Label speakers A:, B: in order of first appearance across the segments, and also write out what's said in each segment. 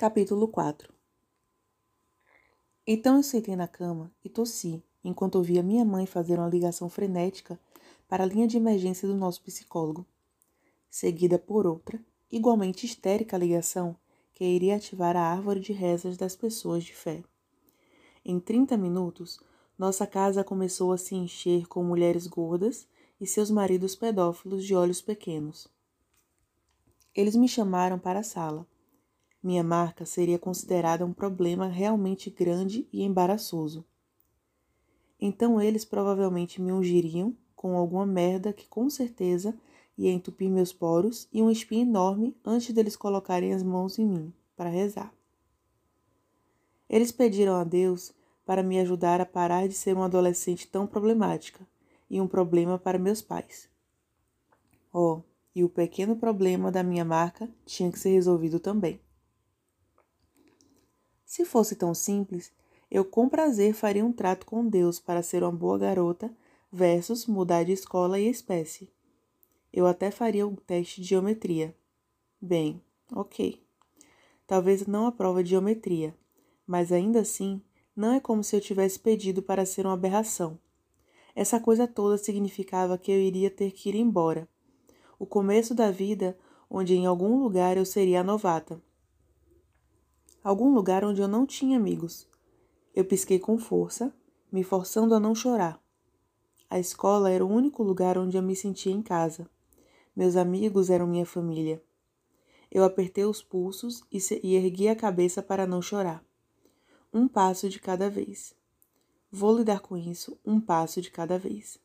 A: Capítulo 4 Então eu sentei na cama e tossi, enquanto ouvia minha mãe fazer uma ligação frenética para a linha de emergência do nosso psicólogo, seguida por outra, igualmente histérica ligação, que iria ativar a árvore de rezas das pessoas de fé. Em 30 minutos, nossa casa começou a se encher com mulheres gordas e seus maridos pedófilos de olhos pequenos. Eles me chamaram para a sala minha marca seria considerada um problema realmente grande e embaraçoso. Então eles provavelmente me ungiriam com alguma merda que com certeza ia entupir meus poros e um espinho enorme antes deles colocarem as mãos em mim para rezar. Eles pediram a Deus para me ajudar a parar de ser uma adolescente tão problemática e um problema para meus pais. Oh, e o pequeno problema da minha marca tinha que ser resolvido também. Se fosse tão simples, eu com prazer faria um trato com Deus para ser uma boa garota versus mudar de escola e espécie. Eu até faria um teste de geometria. Bem, ok. Talvez não a prova de geometria, mas ainda assim não é como se eu tivesse pedido para ser uma aberração. Essa coisa toda significava que eu iria ter que ir embora. O começo da vida onde em algum lugar eu seria a novata algum lugar onde eu não tinha amigos. Eu pisquei com força, me forçando a não chorar. A escola era o único lugar onde eu me sentia em casa. Meus amigos eram minha família. Eu apertei os pulsos e, ergui a cabeça para não chorar. Um passo de cada vez. Vou lidar com isso um passo de cada vez.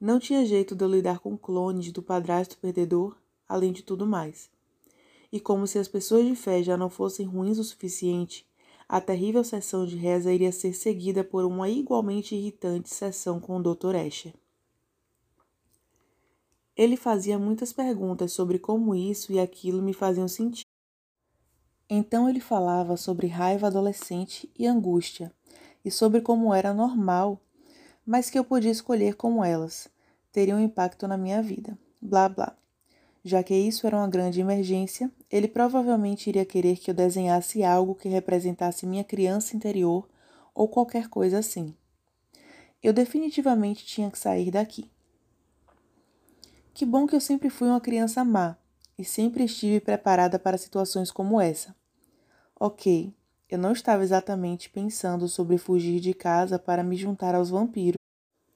A: Não tinha jeito de eu lidar com clones do padrasto perdedor, além de tudo mais e como se as pessoas de fé já não fossem ruins o suficiente, a terrível sessão de reza iria ser seguida por uma igualmente irritante sessão com o Dr. Escher. Ele fazia muitas perguntas sobre como isso e aquilo me faziam sentir. Então ele falava sobre raiva adolescente e angústia, e sobre como era normal, mas que eu podia escolher como elas teriam impacto na minha vida. Blá blá. Já que isso era uma grande emergência, ele provavelmente iria querer que eu desenhasse algo que representasse minha criança interior ou qualquer coisa assim. Eu definitivamente tinha que sair daqui. Que bom que eu sempre fui uma criança má e sempre estive preparada para situações como essa. Ok, eu não estava exatamente pensando sobre fugir de casa para me juntar aos vampiros.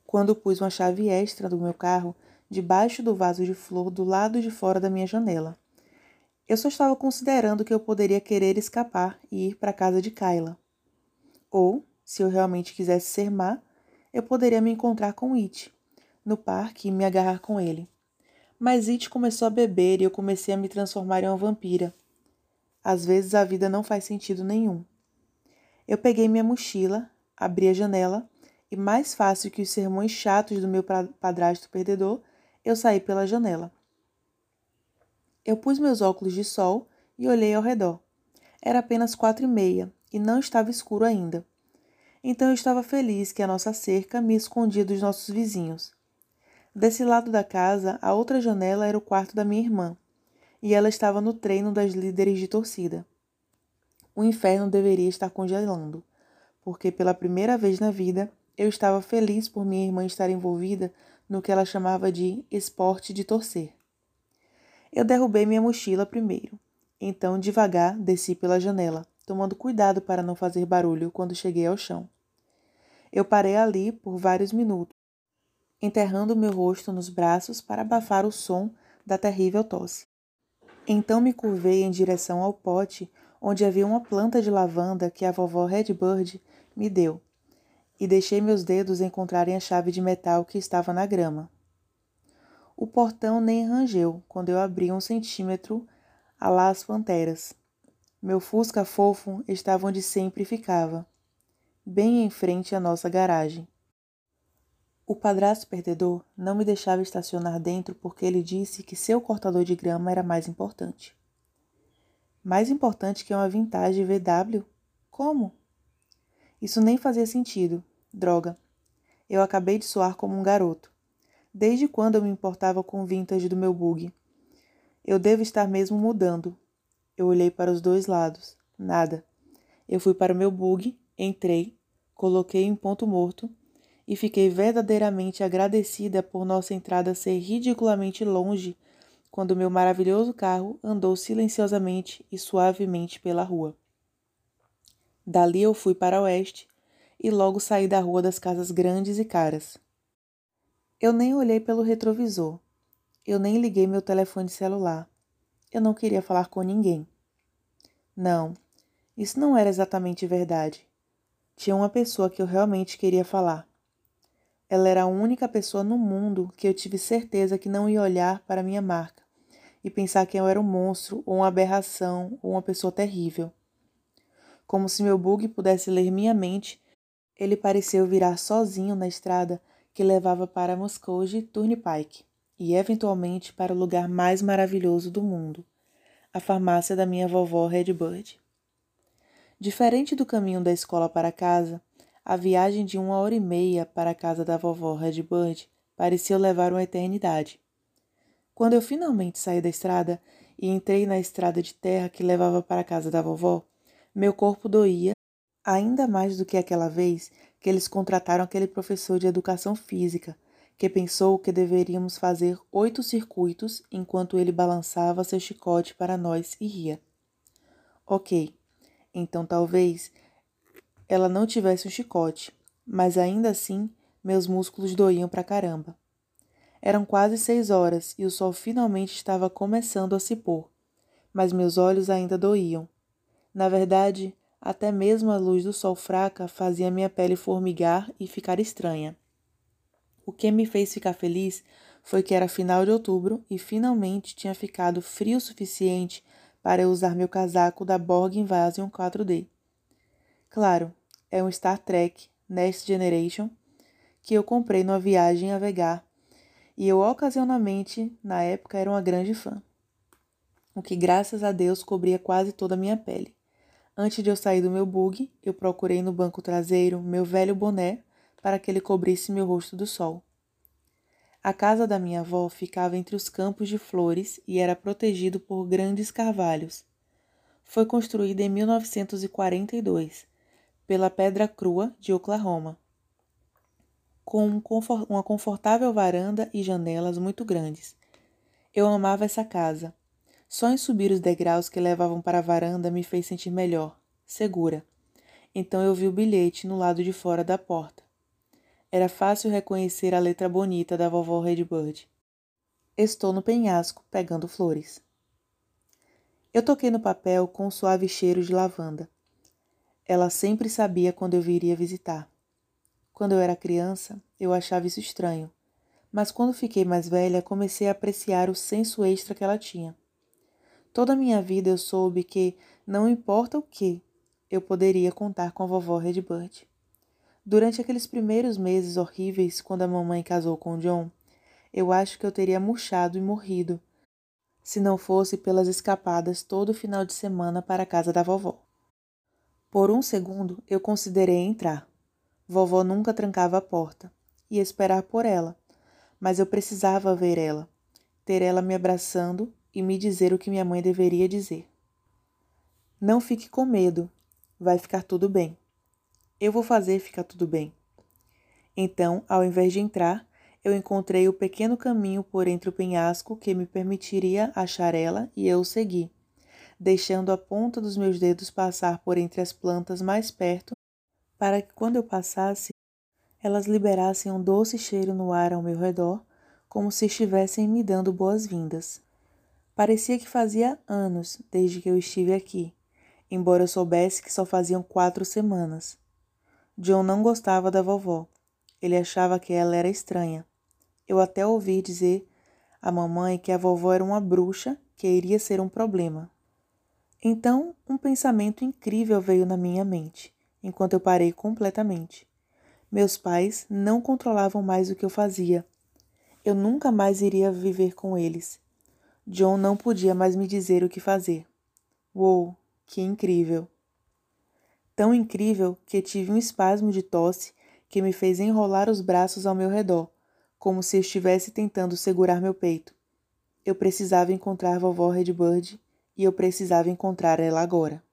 A: Quando pus uma chave extra do meu carro debaixo do vaso de flor do lado de fora da minha janela. Eu só estava considerando que eu poderia querer escapar e ir para a casa de Kyla. Ou, se eu realmente quisesse ser má, eu poderia me encontrar com It no parque e me agarrar com ele. Mas It começou a beber e eu comecei a me transformar em uma vampira. Às vezes a vida não faz sentido nenhum. Eu peguei minha mochila, abri a janela e, mais fácil que os sermões chatos do meu padrasto perdedor, eu saí pela janela. Eu pus meus óculos de sol e olhei ao redor. Era apenas quatro e meia e não estava escuro ainda. Então eu estava feliz que a nossa cerca me escondia dos nossos vizinhos. Desse lado da casa, a outra janela era o quarto da minha irmã, e ela estava no treino das líderes de torcida. O inferno deveria estar congelando, porque pela primeira vez na vida eu estava feliz por minha irmã estar envolvida no que ela chamava de esporte de torcer. Eu derrubei minha mochila primeiro, então devagar desci pela janela, tomando cuidado para não fazer barulho quando cheguei ao chão. Eu parei ali por vários minutos, enterrando meu rosto nos braços para abafar o som da terrível tosse. Então me curvei em direção ao pote onde havia uma planta de lavanda que a vovó Redbird me deu e deixei meus dedos encontrarem a chave de metal que estava na grama. O portão nem rangeu quando eu abri um centímetro a lá as panteras. Meu fusca fofo estava onde sempre ficava, bem em frente à nossa garagem. O padrasto perdedor não me deixava estacionar dentro porque ele disse que seu cortador de grama era mais importante. Mais importante que uma vintage VW? Como? Isso nem fazia sentido. Droga. Eu acabei de soar como um garoto. Desde quando eu me importava com o vintage do meu bug? Eu devo estar mesmo mudando. Eu olhei para os dois lados. Nada. Eu fui para o meu bug, entrei, coloquei em ponto morto e fiquei verdadeiramente agradecida por nossa entrada ser ridiculamente longe quando meu maravilhoso carro andou silenciosamente e suavemente pela rua. Dali eu fui para oeste e logo saí da rua das casas grandes e caras. Eu nem olhei pelo retrovisor. Eu nem liguei meu telefone celular. Eu não queria falar com ninguém. Não, isso não era exatamente verdade. Tinha uma pessoa que eu realmente queria falar. Ela era a única pessoa no mundo que eu tive certeza que não ia olhar para minha marca e pensar que eu era um monstro ou uma aberração ou uma pessoa terrível. Como se meu bug pudesse ler minha mente, ele pareceu virar sozinho na estrada que levava para Muskogee Turnpike e eventualmente para o lugar mais maravilhoso do mundo, a farmácia da minha vovó Redbird. Diferente do caminho da escola para casa, a viagem de uma hora e meia para a casa da vovó Redbird parecia levar uma eternidade. Quando eu finalmente saí da estrada e entrei na estrada de terra que levava para a casa da vovó, meu corpo doía ainda mais do que aquela vez que eles contrataram aquele professor de educação física, que pensou que deveríamos fazer oito circuitos enquanto ele balançava seu chicote para nós e ria. Ok, então talvez ela não tivesse um chicote, mas ainda assim meus músculos doíam pra caramba. Eram quase seis horas e o sol finalmente estava começando a se pôr, mas meus olhos ainda doíam. Na verdade, até mesmo a luz do sol fraca fazia minha pele formigar e ficar estranha. O que me fez ficar feliz foi que era final de outubro e finalmente tinha ficado frio o suficiente para eu usar meu casaco da Borg Invasion 4D. Claro, é um Star Trek Next Generation que eu comprei numa viagem a Vegar e eu ocasionalmente, na época, era uma grande fã. O que, graças a Deus, cobria quase toda a minha pele. Antes de eu sair do meu bug, eu procurei no banco traseiro meu velho boné para que ele cobrisse meu rosto do sol. A casa da minha avó ficava entre os campos de flores e era protegido por grandes carvalhos. Foi construída em 1942 pela Pedra Crua de Oklahoma com uma confortável varanda e janelas muito grandes. Eu amava essa casa. Só em subir os degraus que levavam para a varanda me fez sentir melhor, segura. Então eu vi o bilhete no lado de fora da porta. Era fácil reconhecer a letra bonita da vovó Redbird. Estou no penhasco, pegando flores. Eu toquei no papel com um suave cheiro de lavanda. Ela sempre sabia quando eu viria visitar. Quando eu era criança, eu achava isso estranho, mas quando fiquei mais velha, comecei a apreciar o senso extra que ela tinha. Toda a minha vida eu soube que, não importa o que, eu poderia contar com a vovó Redbird. Durante aqueles primeiros meses horríveis, quando a mamãe casou com John, eu acho que eu teria murchado e morrido, se não fosse pelas escapadas todo final de semana para a casa da vovó. Por um segundo, eu considerei entrar. Vovó nunca trancava a porta. Ia esperar por ela, mas eu precisava ver ela, ter ela me abraçando e me dizer o que minha mãe deveria dizer. Não fique com medo, vai ficar tudo bem. Eu vou fazer ficar tudo bem. Então, ao invés de entrar, eu encontrei o pequeno caminho por entre o penhasco que me permitiria achar ela e eu o segui, deixando a ponta dos meus dedos passar por entre as plantas mais perto para que quando eu passasse, elas liberassem um doce cheiro no ar ao meu redor, como se estivessem me dando boas-vindas. Parecia que fazia anos desde que eu estive aqui, embora eu soubesse que só faziam quatro semanas. John não gostava da vovó. Ele achava que ela era estranha. Eu até ouvi dizer à mamãe que a vovó era uma bruxa que iria ser um problema. Então, um pensamento incrível veio na minha mente enquanto eu parei completamente. Meus pais não controlavam mais o que eu fazia. Eu nunca mais iria viver com eles. John não podia mais me dizer o que fazer. Uou, que incrível! Tão incrível que tive um espasmo de tosse que me fez enrolar os braços ao meu redor, como se estivesse tentando segurar meu peito. Eu precisava encontrar vovó Redbird e eu precisava encontrar ela agora.